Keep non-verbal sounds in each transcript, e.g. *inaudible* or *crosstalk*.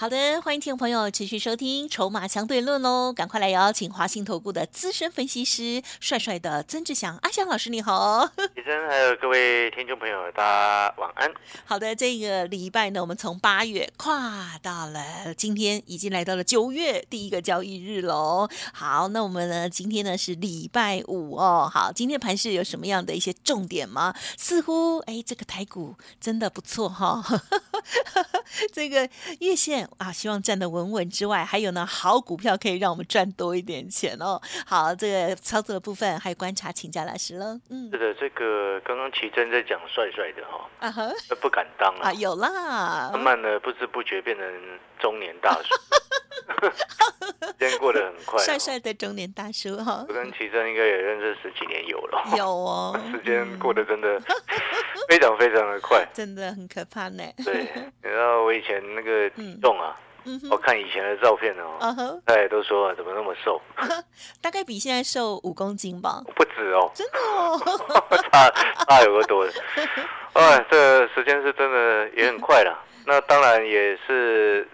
好的，欢迎听众朋友持续收听《筹码相对论》喽！赶快来邀请华信投顾的资深分析师帅帅的曾志祥阿祥老师，你好！*laughs* 医生还有各位听众朋友，大家晚安。好的，这个礼拜呢，我们从八月跨到了今天，已经来到了九月第一个交易日喽。好，那我们呢，今天呢是礼拜五哦。好，今天盘市有什么样的一些重点吗？似乎哎，这个台股真的不错哈。*laughs* 这个月线啊，希望站得稳稳之外，还有呢，好股票可以让我们赚多一点钱哦。好，这个操作的部分还有观察，请教老师喽。嗯，是的，这个刚刚奇珍在讲帅帅的哈，啊哈，不敢当啊，有啦，慢慢的不知不觉变成中年大叔。*laughs* 时间过得很快，*laughs* 帅帅的中年大叔哈。我跟奇真应该也认识十几年有了，有哦。时间过得真的非常非常的快，真的很可怕呢。对，*laughs* 然后我以前那个体重啊，我看以前的照片哦，大家都说怎么那么瘦，*laughs* 大概比现在瘦五公斤吧，不止哦，真的哦，*laughs* 差差有个多。哎，这时间是真的也很快了，那当然也是。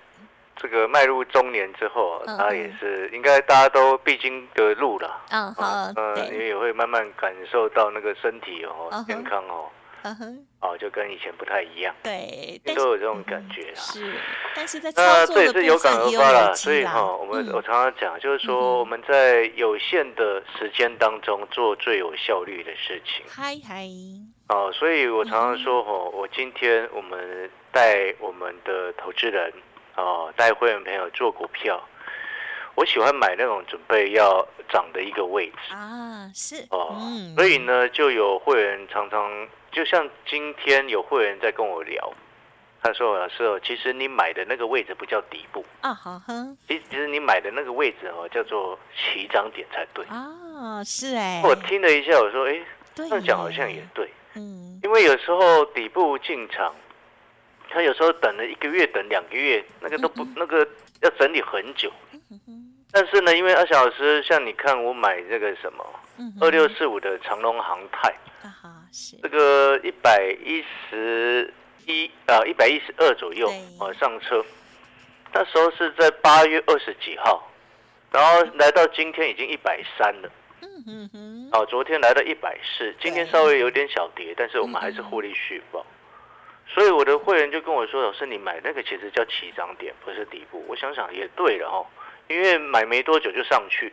这个迈入中年之后，他也是应该大家都必经的路了。嗯，好，嗯，你也会慢慢感受到那个身体哦，健康哦，哦，就跟以前不太一样。对，都有这种感觉啊。是，但是在操作的部有感而发了，所以哈，我们我常常讲，就是说我们在有限的时间当中做最有效率的事情。嗨嗨。哦，所以我常常说哈，我今天我们带我们的投资人。哦，带会员朋友做股票，我喜欢买那种准备要涨的一个位置啊，是哦，所以呢，就有会员常常，就像今天有会员在跟我聊，他说：“老师哦，其实你买的那个位置不叫底部。啊，好哼，其其实你买的那个位置哦，叫做起涨点才对。啊，是哎，我听了一下，我说：哎，这样讲好像也对，嗯，因为有时候底部进场。”他有时候等了一个月，等两个月，那个都不，那个要整理很久。但是呢，因为阿小老师，像你看，我买这个什么二六四五的长隆航泰，这个一百一十一啊，一百一十二左右啊上车。那时候是在八月二十几号，然后来到今天已经一百三了。嗯哼，哦，昨天来到一百四，今天稍微有点小跌，但是我们还是获利续报。所以我的会员就跟我说：“老师，你买那个其实叫起涨点，不是底部。”我想想也对了哦，因为买没多久就上去，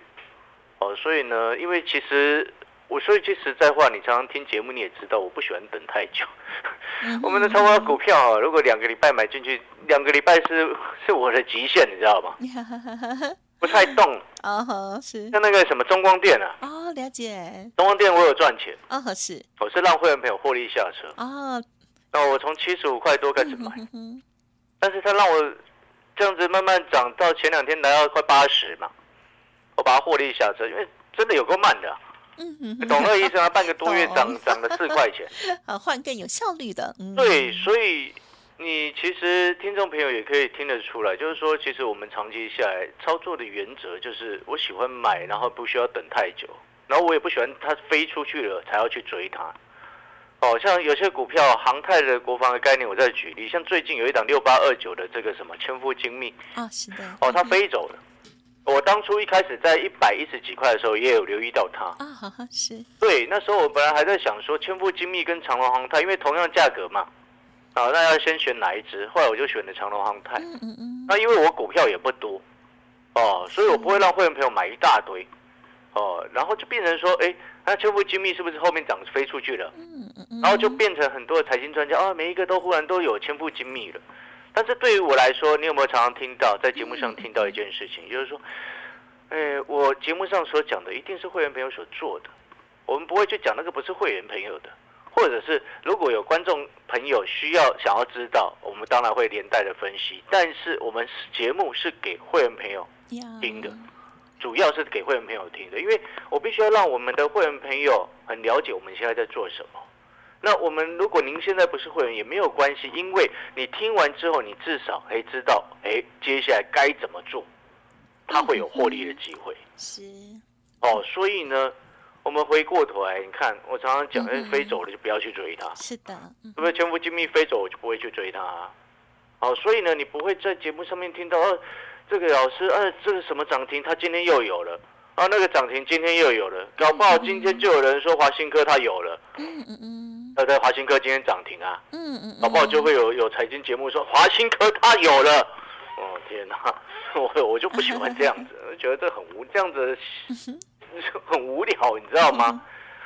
哦，所以呢，因为其实我说一句实在话，你常常听节目你也知道，我不喜欢等太久。*laughs* 我们的超高股票啊，如果两个礼拜买进去，两个礼拜是 *laughs* 是我的极限，你知道吗？*laughs* 不太动。哦，是。像那个什么中光电啊？哦，了解。中光电我有赚钱。哦，是。我是让会员朋友获利下车。哦。那我从七十五块多开始买，但是他让我这样子慢慢涨到前两天来到快八十嘛，我把它获利下车，因为真的有够慢的，懂那个意思吗？半个多月涨涨了四块钱，*laughs* 啊，换更有效率的，嗯。对，所以你其实听众朋友也可以听得出来，就是说，其实我们长期下来操作的原则就是，我喜欢买，然后不需要等太久，然后我也不喜欢它飞出去了才要去追它。哦，像有些股票，航太的国防的概念，我再举例，像最近有一档六八二九的这个什么千富精密。啊，是的，哦，它飞走了。我当初一开始在一百一十几块的时候，也有留意到它啊，是。对，那时候我本来还在想说，千富精密跟长隆航太，因为同样价格嘛，啊，那要先选哪一只？后来我就选了长隆航太。嗯嗯嗯。那因为我股票也不多，哦，所以我不会让会员朋友买一大堆，哦，然后就变成说，哎。那千富精密是不是后面涨飞出去了？嗯嗯嗯，然后就变成很多的财经专家啊，每一个都忽然都有千富精密了。但是对于我来说，你有没有常常听到在节目上听到一件事情，就是说，哎，我节目上所讲的一定是会员朋友所做的，我们不会去讲那个不是会员朋友的，或者是如果有观众朋友需要想要知道，我们当然会连带的分析。但是我们节目是给会员朋友听的。主要是给会员朋友听的，因为我必须要让我们的会员朋友很了解我们现在在做什么。那我们如果您现在不是会员也没有关系，因为你听完之后，你至少哎知道哎接下来该怎么做，它会有获利的机会。是哦，所以呢，我们回过头来，你看我常常讲，哎，飞走了就不要去追它。是的，对不对？全部精密飞走，我就不会去追它。哦，所以呢，你不会在节目上面听到，呃，这个老师，呃，这个什么涨停，他今天又有了。啊，那个涨停今天又有了，搞不好今天就有人说华新科它有了。嗯嗯嗯。那在，华新科今天涨停啊。嗯嗯。搞不好就会有有财经节目说华新科它有了。哦天哪，我我就不喜欢这样子，觉得这很无这样子很无聊，你知道吗？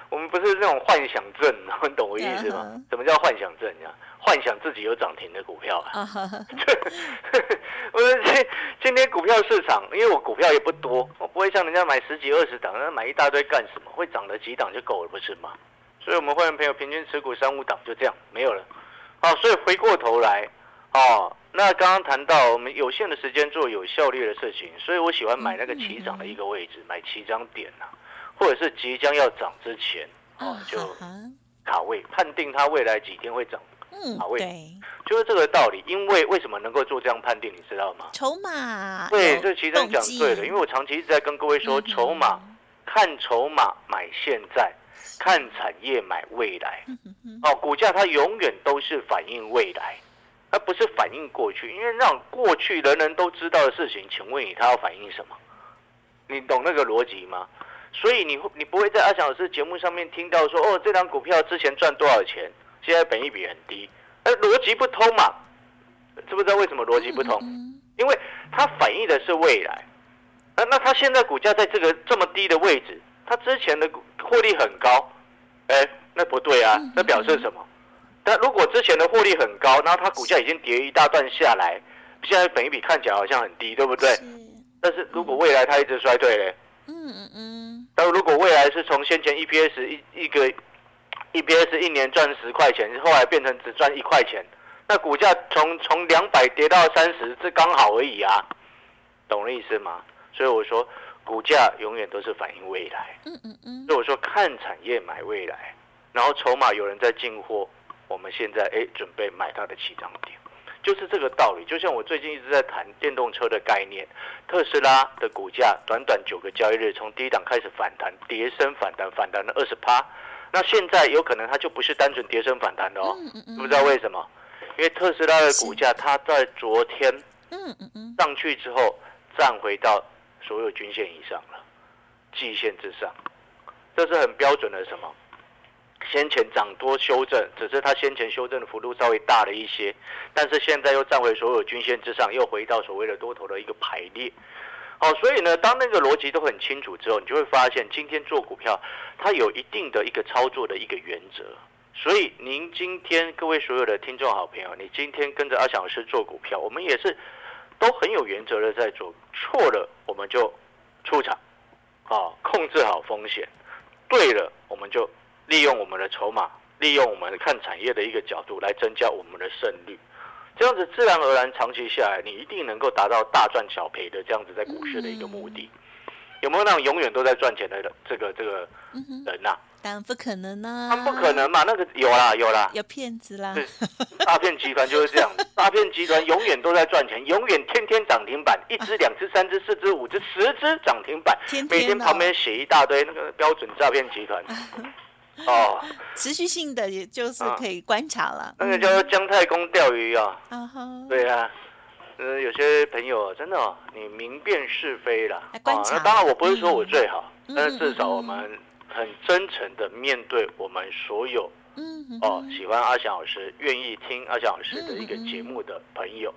我们不是那种幻想症，你懂我意思吗？什么叫幻想症呀？幻想自己有涨停的股票啊！*laughs* *laughs* 我说今今天股票市场，因为我股票也不多，我不会像人家买十几二十档，那买一大堆干什么？会涨的几档就够了，不是吗？所以我们会员朋友平均持股三五档就这样没有了。好，所以回过头来，哦，那刚刚谈到我们有限的时间做有效率的事情，所以我喜欢买那个起涨的一个位置，买起涨点呐，或者是即将要涨之前，哦，就卡位，判定它未来几天会涨。嗯，对，就是这个道理。因为为什么能够做这样判定，你知道吗？筹码。对，这其实讲对了。因为我长期一直在跟各位说，筹码看筹码买现在，看产业买未来。哦，股价它永远都是反映未来，而不是反映过去。因为让过去人人都知道的事情，请问你它要反映什么？你懂那个逻辑吗？所以你你不会在阿翔老师节目上面听到说，哦，这张股票之前赚多少钱？现在本益比很低，而逻辑不通嘛？知不知道为什么逻辑不通？因为它反映的是未来。那那它现在股价在这个这么低的位置，它之前的获利很高，哎，那不对啊，那表示什么？但如果之前的获利很高，然后它股价已经跌一大段下来，现在本益比看起来好像很低，对不对？但是如果未来它一直衰退嘞？嗯嗯嗯。但如果未来是从先前 EPS 一一个。EPS 一年赚十块钱，后来变成只赚一块钱，那股价从从两百跌到三十，这刚好而已啊，懂了意思吗？所以我说，股价永远都是反映未来。嗯嗯嗯。所以我说，看产业买未来，然后筹码有人在进货，我们现在哎准备买它的起涨点，就是这个道理。就像我最近一直在谈电动车的概念，特斯拉的股价短短九个交易日，从低档开始反弹，跌升反弹，反弹了二十趴。那现在有可能它就不是单纯跌升反弹的哦，不知道为什么？因为特斯拉的股价它在昨天上去之后站回到所有均线以上了，季线之上，这是很标准的什么？先前涨多修正，只是它先前修正的幅度稍微大了一些，但是现在又站回所有均线之上，又回到所谓的多头的一个排列。好，所以呢，当那个逻辑都很清楚之后，你就会发现，今天做股票，它有一定的一个操作的一个原则。所以，您今天各位所有的听众好朋友，你今天跟着阿翔老师做股票，我们也是都很有原则的在做。错了，我们就出场，啊，控制好风险；对了，我们就利用我们的筹码，利用我们看产业的一个角度来增加我们的胜率。这样子自然而然，长期下来，你一定能够达到大赚小赔的这样子在股市的一个目的。有没有那种永远都在赚钱的这个这个人呐？当然不可能呢。他不可能嘛？那个有啦有啦，有骗子啦。诈骗集团就是这样，*laughs* 诈骗集团永远都在赚钱，永远天天涨停板，一只、两只、三只、四只、五只、十只涨停板，每天旁边写一大堆那个标准诈骗集团。哦，持续性的也就是可以观察了。那个叫做姜太公钓鱼啊，对啊，呃，有些朋友真的，你明辨是非了。啊，那当然我不是说我最好，但是至少我们很真诚的面对我们所有，哦，喜欢阿翔老师、愿意听阿翔老师的一个节目的朋友，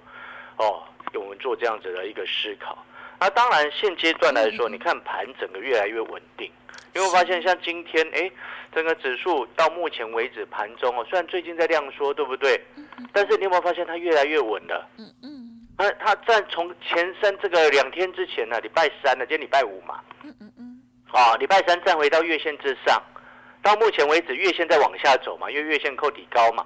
哦，给我们做这样子的一个思考。那当然，现阶段来说，你看盘整个越来越稳定。因为发现像今天，哎，整个指数到目前为止盘中哦，虽然最近在量缩，对不对？但是你有没有发现它越来越稳了？嗯嗯。它它在从前三这个两天之前呢，礼拜三呢，今天礼拜五嘛。嗯嗯嗯。啊，礼拜三站回到月线之上，到目前为止月线在往下走嘛，因为月线扣底高嘛。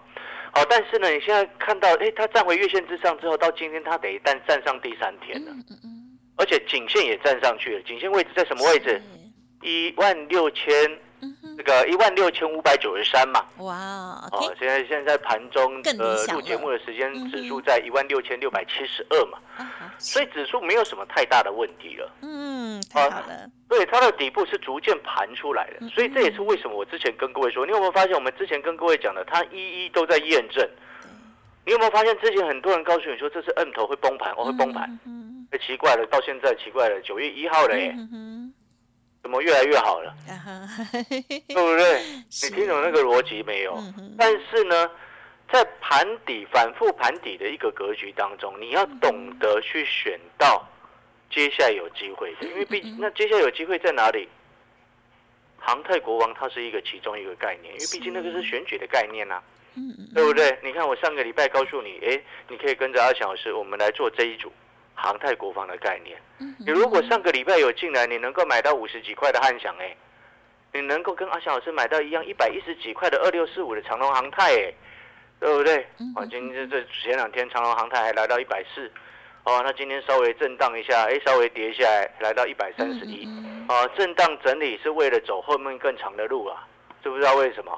好，但是呢，你现在看到，哎，它站回月线之上之后，到今天它得但站上第三天了。嗯嗯。而且颈线也站上去了，颈线位置在什么位置？一万六千。这个一万六千五百九十三嘛，哇，哦，现在现在盘中呃录节目的时间，指数在一万六千六百七十二嘛，所以指数没有什么太大的问题了。嗯，太好了。对，它的底部是逐渐盘出来的，所以这也是为什么我之前跟各位说，你有没有发现我们之前跟各位讲的，它一一都在验证。你有没有发现之前很多人告诉你说这是摁头会崩盘，我会崩盘，哎，奇怪了，到现在奇怪了，九月一号了耶。怎么越来越好了？对不对？你听懂那个逻辑没有？但是呢，在盘底反复盘底的一个格局当中，你要懂得去选到接下来有机会的，因为毕那接下来有机会在哪里？航太国王它是一个其中一个概念，因为毕竟那个是选举的概念呐，对不对？你看我上个礼拜告诉你，哎，你可以跟着阿翔老师，我们来做这一组。航太国防的概念，你如果上个礼拜有进来，你能够买到五十几块的汉翔哎，你能够跟阿翔老师买到一样一百一十几块的二六四五的长隆航太哎，对不对？啊，今天这前两天长隆航太还来到一百四，哦，那今天稍微震荡一下，哎，稍微跌下来，来到一百三十一，啊，震荡整理是为了走后面更长的路啊，知不知道为什么？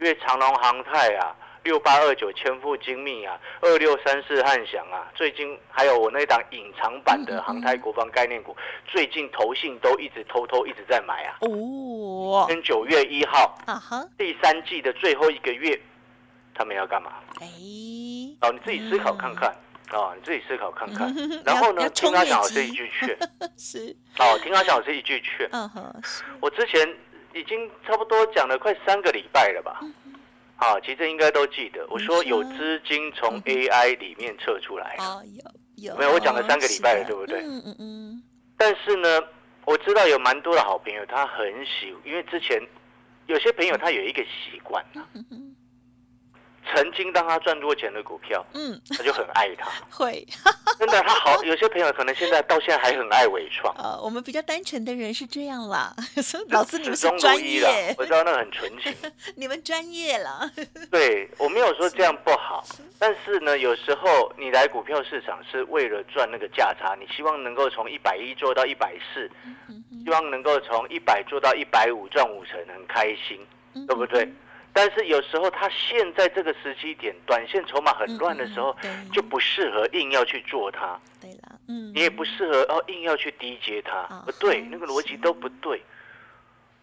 因为长隆航太啊。六八二九千富精密啊，二六三四汉翔啊，最近还有我那档隐藏版的航太国防概念股，最近投信都一直偷偷一直在买啊。哦，跟九月一号，啊哈，第三季的最后一个月，他们要干嘛？哎，哦，你自己思考看看。啊，你自己思考看看。然后呢，听他讲这一句劝，*laughs* 是，哦，听他讲这一句劝。嗯哼，我之前已经差不多讲了快三个礼拜了吧。好，其实应该都记得，我说有资金从 AI 里面撤出来。哦，有有。没有，我讲了三个礼拜了，对不对？嗯嗯嗯。但是呢，我知道有蛮多的好朋友，他很喜，因为之前有些朋友他有一个习惯啊。曾经当他赚多钱的股票，嗯，他就很爱他，*laughs* 会，真的，他好，有些朋友可能现在到现在还很爱伪创。呃，我们比较单纯的人是这样啦，老师你们是专业，我知道那很纯情，*laughs* 你们专业了。对我没有说这样不好，但是呢，有时候你来股票市场是为了赚那个价差，你希望能够从一百一做到一百四，希望能够从一百做到一百五赚五成，很开心，对不对？但是有时候，他现在这个时机点，短线筹码很乱的时候，就不适合硬要去做它。对了，嗯，你也不适合哦，硬要去低接它，不对，那个逻辑都不对。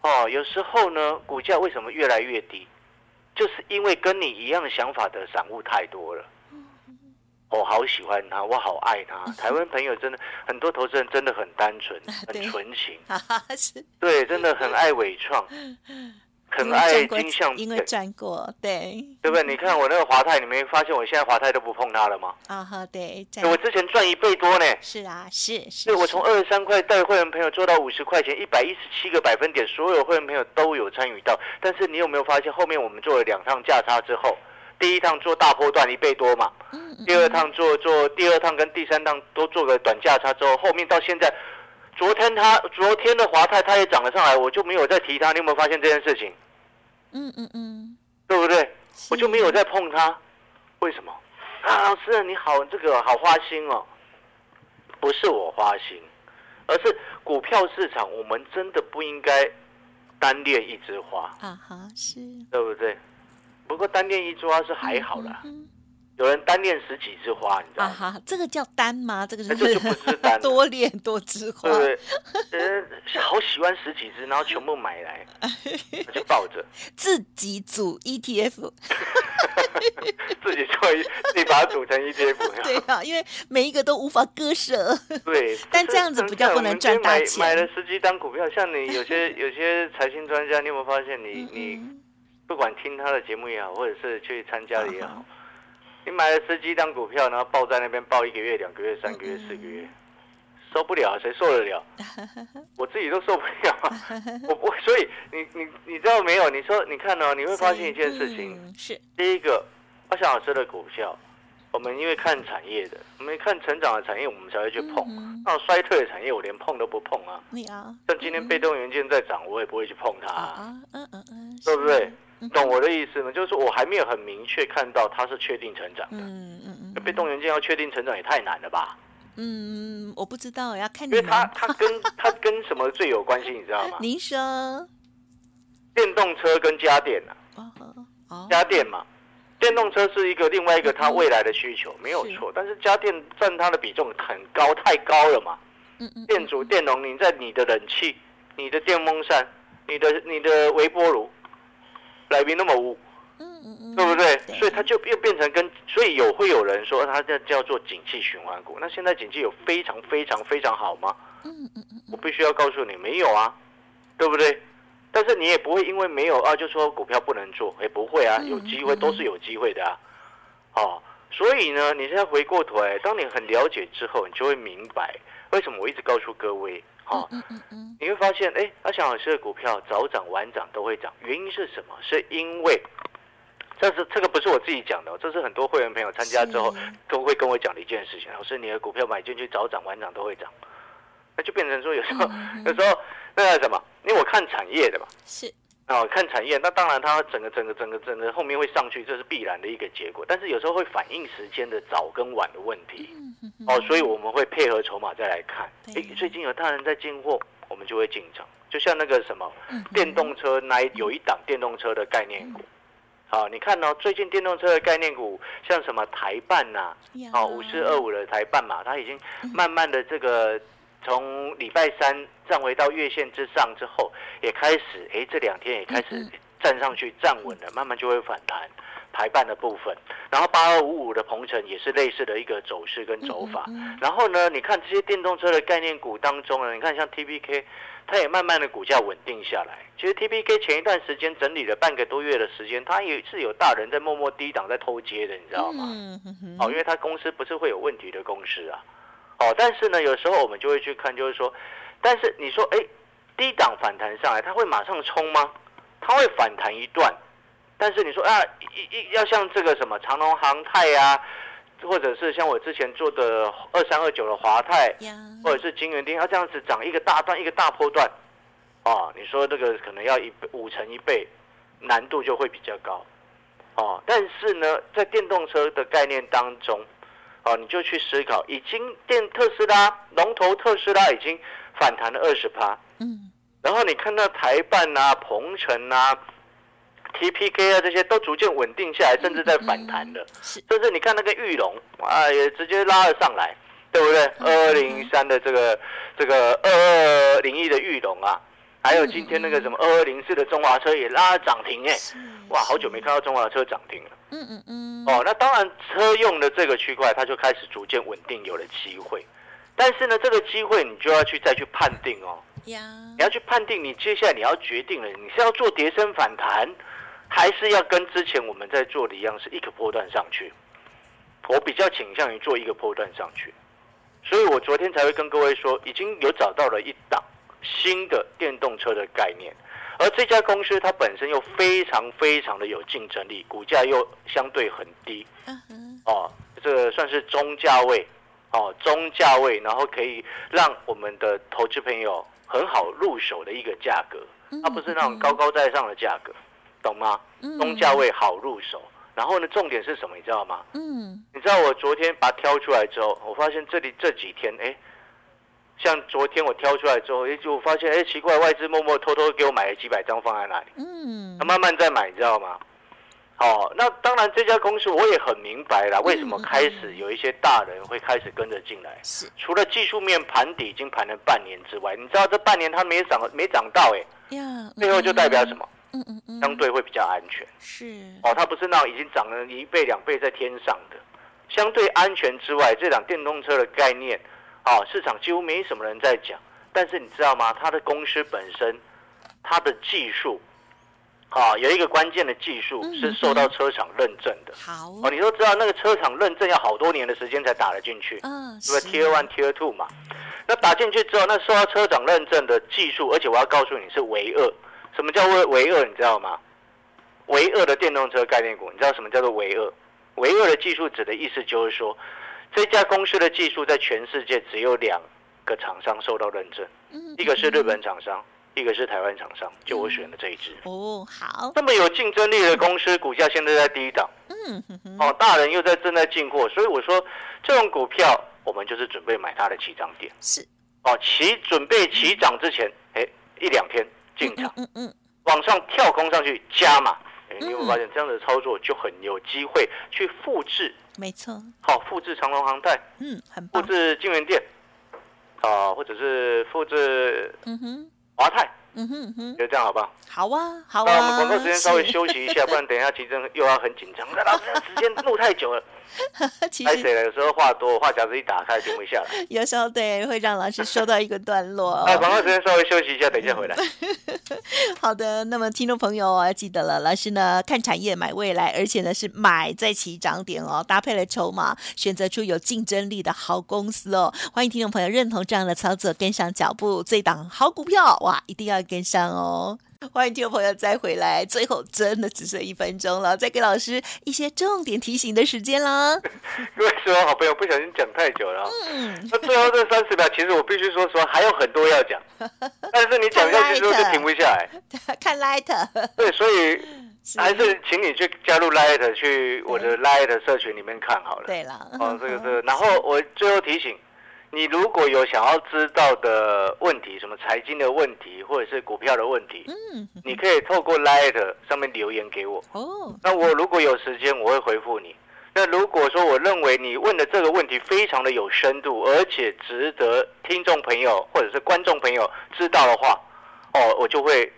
哦，有时候呢，股价为什么越来越低？就是因为跟你一样想法的散户太多了。我好喜欢他，我好爱他。*laughs* 台湾朋友真的很多，投资人真的很单纯，很纯情。*laughs* 对，真的很爱伟创。*laughs* 很爱金像，因为赚过，对，对不对？你看我那个华泰，你没发现我现在华泰都不碰它了吗？啊哈，对，我之前赚一倍多呢。是啊，是是。对，我从二十三块带会员朋友做到五十块钱，一百一十七个百分点，所有会员朋友都有参与到。但是你有没有发现，后面我们做了两趟价差之后，第一趟做大波段一倍多嘛，第二趟做做第二趟跟第三趟都做个短价差之后，后面到现在，昨天它昨天的华泰它也涨了上来，我就没有再提它。你有没有发现这件事情？嗯嗯嗯，对不对？我就没有再碰它，为什么？啊，老师你好，这个好花心哦。不是我花心，而是股票市场，我们真的不应该单恋一枝花啊哈，是，对不对？不过单恋一枝花是还好啦。有人单恋十几枝花，你知道吗？啊哈，这个叫单吗？这个是就不是单，*laughs* 多恋多枝花。对好喜欢十几枝，然后全部买来，*laughs* 就抱着自己组 ETF，*laughs* 自己做，自己把它组成 ETF。对啊，因为每一个都无法割舍。对，但这样子比较不能赚大钱。买了十几单股票，像你有些有些财经专家，你有没有发现，你你不管听他的节目也好，或者是去参加也好。你买了十几张股票，然后抱在那边抱一个月、两个月、三个月、四个月，受不了，谁受得了？*laughs* 我自己都受不了。*laughs* 我我所以你你你知道没有？你说你看哦，你会发现一件事情，是第一个，阿翔老师的股票，我们因为看产业的，我们看成长的产业，我们才会去碰。那衰退的产业，我连碰都不碰啊。像今天被动元件在涨，我也不会去碰它。嗯嗯嗯，对不对？懂我的意思吗？就是说我还没有很明确看到它是确定成长的。嗯嗯嗯。被动元件要确定成长也太难了吧？嗯，我不知道，要看因为它它跟它跟什么最有关系，你知道吗？*laughs* 您说，电动车跟家电啊，哦，家电嘛，电动车是一个另外一个它未来的需求，没有错。但是家电占它的比重很高，太高了嘛。嗯嗯。电阻、电容，你在你的冷气、你的电风扇、你的你的微波炉，来宾那么污。对不对？所以它就又变成跟，所以有会有人说它叫叫做景气循环股。那现在景气有非常非常非常好吗？嗯嗯嗯。我必须要告诉你，没有啊，对不对？但是你也不会因为没有啊，就说股票不能做，也不会啊，有机会都是有机会的啊。哦，所以呢，你现在回过头来，当你很了解之后，你就会明白为什么我一直告诉各位，哦，嗯嗯嗯，你会发现，哎，阿翔老师的股票早涨晚涨都会涨，原因是什么？是因为。这是这个不是我自己讲的，这是很多会员朋友参加之后都会跟我讲的一件事情。老师，你的股票买进去早涨晚涨都会涨，那就变成说有时候有时候那个什么，因为我看产业的嘛，是啊，看产业，那当然它整个整个整个整个后面会上去，这是必然的一个结果。但是有时候会反映时间的早跟晚的问题，哦，所以我们会配合筹码再来看。哎，最近有大人在进货，我们就会进场。就像那个什么电动车那有一档电动车的概念股。好，你看哦，最近电动车的概念股，像什么台办呐，哦，五四二五的台办嘛，它已经慢慢的这个从礼拜三站回到月线之上之后，也开始，哎，这两天也开始站上去站稳了，慢慢就会反弹排办的部分。然后八二五五的鹏程也是类似的一个走势跟走法。然后呢，你看这些电动车的概念股当中呢，你看像 T P K。它也慢慢的股价稳定下来。其实 T P K 前一段时间整理了半个多月的时间，它也是有大人在默默低档在偷接的，你知道吗？哦，因为它公司不是会有问题的公司啊。哦，但是呢，有时候我们就会去看，就是说，但是你说，哎，低档反弹上来，它会马上冲吗？它会反弹一段，但是你说啊，一一要像这个什么长隆航泰呀。或者是像我之前做的二三二九的华泰，或者是金元丁，它这样子涨一个大段一个大波段，哦，你说这个可能要一五成一倍，难度就会比较高，哦，但是呢，在电动车的概念当中，哦，你就去思考，已经电特斯拉龙头特斯拉已经反弹了二十趴，嗯，然后你看到台办啊、鹏程啊。T P K 啊，这些都逐渐稳定下来，甚至在反弹了。甚至你看那个玉龙啊，也直接拉了上来，对不对？二二零三的这个这个二二零一的玉龙啊，还有今天那个什么二二零四的中华车也拉涨停哎，哇，好久没看到中华车涨停了。嗯嗯嗯。哦，那当然车用的这个区块，它就开始逐渐稳定，有了机会。但是呢，这个机会你就要去再去判定哦。呀。你要去判定，你接下来你要决定了，你是要做叠升反弹。还是要跟之前我们在做的一样，是一个波段上去。我比较倾向于做一个波段上去，所以我昨天才会跟各位说，已经有找到了一档新的电动车的概念，而这家公司它本身又非常非常的有竞争力，股价又相对很低。哦，这个算是中价位，哦，中价位，然后可以让我们的投资朋友很好入手的一个价格，它不是那种高高在上的价格。懂吗？中价位好入手，然后呢，重点是什么？你知道吗？嗯，你知道我昨天把它挑出来之后，我发现这里这几天，哎，像昨天我挑出来之后，哎，就发现，哎，奇怪，外资默默偷偷给我买了几百张放在那里，嗯，他慢慢在买，你知道吗？哦，那当然，这家公司我也很明白了，为什么开始有一些大人会开始跟着进来？是。除了技术面盘底已经盘了半年之外，你知道这半年它没涨，没涨到，哎，呀，背后就代表什么？嗯嗯嗯，相对会比较安全，是。哦，它不是那种已经涨了一倍两倍在天上的，相对安全之外，这辆电动车的概念，啊，市场几乎没什么人在讲，但是你知道吗？它的公司本身，它的技术，啊，有一个关键的技术是受到车厂认证的。好哦，你都知道那个车厂认证要好多年的时间才打得进去，嗯，是不是 Tier One Tier Two 嘛？那打进去之后，那受到车厂认证的技术，而且我要告诉你是唯二。什么叫唯唯二？你知道吗？唯二的电动车概念股，你知道什么叫做唯二？唯二的技术指的意思就是说，这家公司的技术在全世界只有两个厂商受到认证，一个是日本厂商，一个是台湾厂商，就我选的这一支。哦，好，这么有竞争力的公司，股价现在在低档，嗯，哦，大人又在正在进货，所以我说这种股票我们就是准备买它的起涨点。是。哦，起准备起涨之前，哎，一两天进场，嗯嗯，往上跳空上去加码，哎，你会发现这样的操作就很有机会去复制。没错。好，复制长隆航泰，嗯，很棒。复制金源店，啊，或者是复制，嗯哼，华泰。嗯哼哼，就这样好不好？好啊，好啊。那我们广告时间稍微休息一下，不然等一下其实又要很紧张。老师，时间录太久了。太谁了？有时候话多，话匣子一打开停不下来。*laughs* 有时候对，会让老师说到一个段落。哎广告时间稍微休息一下，等一下回来。*laughs* 好的，那么听众朋友啊记得了，老师呢看产业买未来，而且呢是买在起涨点哦，搭配了筹码，选择出有竞争力的好公司哦。欢迎听众朋友认同这样的操作，跟上脚步，这档好股票哇，一定要跟上哦。欢迎听众朋友再回来，最后真的只剩一分钟了，再给老师一些重点提醒的时间啦。各位所有好朋友，不小心讲太久了，嗯，那最后这三十秒，其实我必须说实话，还有很多要讲，*laughs* 但是你讲下去之后就停不下来。*laughs* 看 Light，对，所以 *laughs* 还是请你去加入 Light，去我的 Light 社群里面看好了。对了，哦，这个这个，然后我最后提醒。你如果有想要知道的问题，什么财经的问题，或者是股票的问题，嗯，你可以透过 Light 上面留言给我。哦，那我如果有时间，我会回复你。那如果说我认为你问的这个问题非常的有深度，而且值得听众朋友或者是观众朋友知道的话，哦，我就会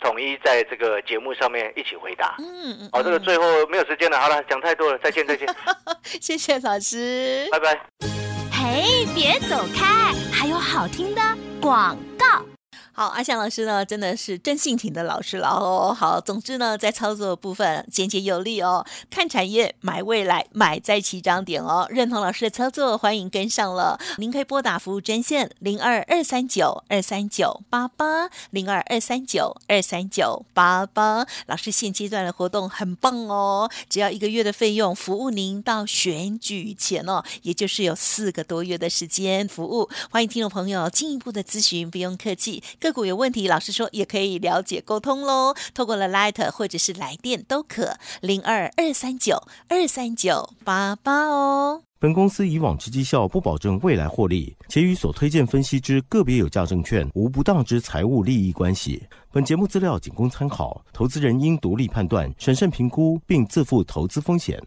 统一在这个节目上面一起回答。嗯嗯。哦，这个最后没有时间了，好了，讲太多了，再见再见。*laughs* 谢谢老师，拜拜。嘿，别走开！还有好听的广告。好，阿翔老师呢，真的是真性情的老师了哦。好，总之呢，在操作部分简洁有力哦。看产业，买未来，买在起涨点哦。认同老师的操作，欢迎跟上了。您可以拨打服务专线零二二三九二三九八八零二二三九二三九八八。老师现阶段的活动很棒哦，只要一个月的费用，服务您到选举前哦，也就是有四个多月的时间服务。欢迎听众朋友进一步的咨询，不用客气。个股有问题，老师说也可以了解沟通喽。透过了 Light 或者是来电都可，零二二三九二三九八八哦。本公司以往之绩效不保证未来获利，且与所推荐分析之个别有价证券无不当之财务利益关系。本节目资料仅供参考，投资人应独立判断、审慎评估，并自负投资风险。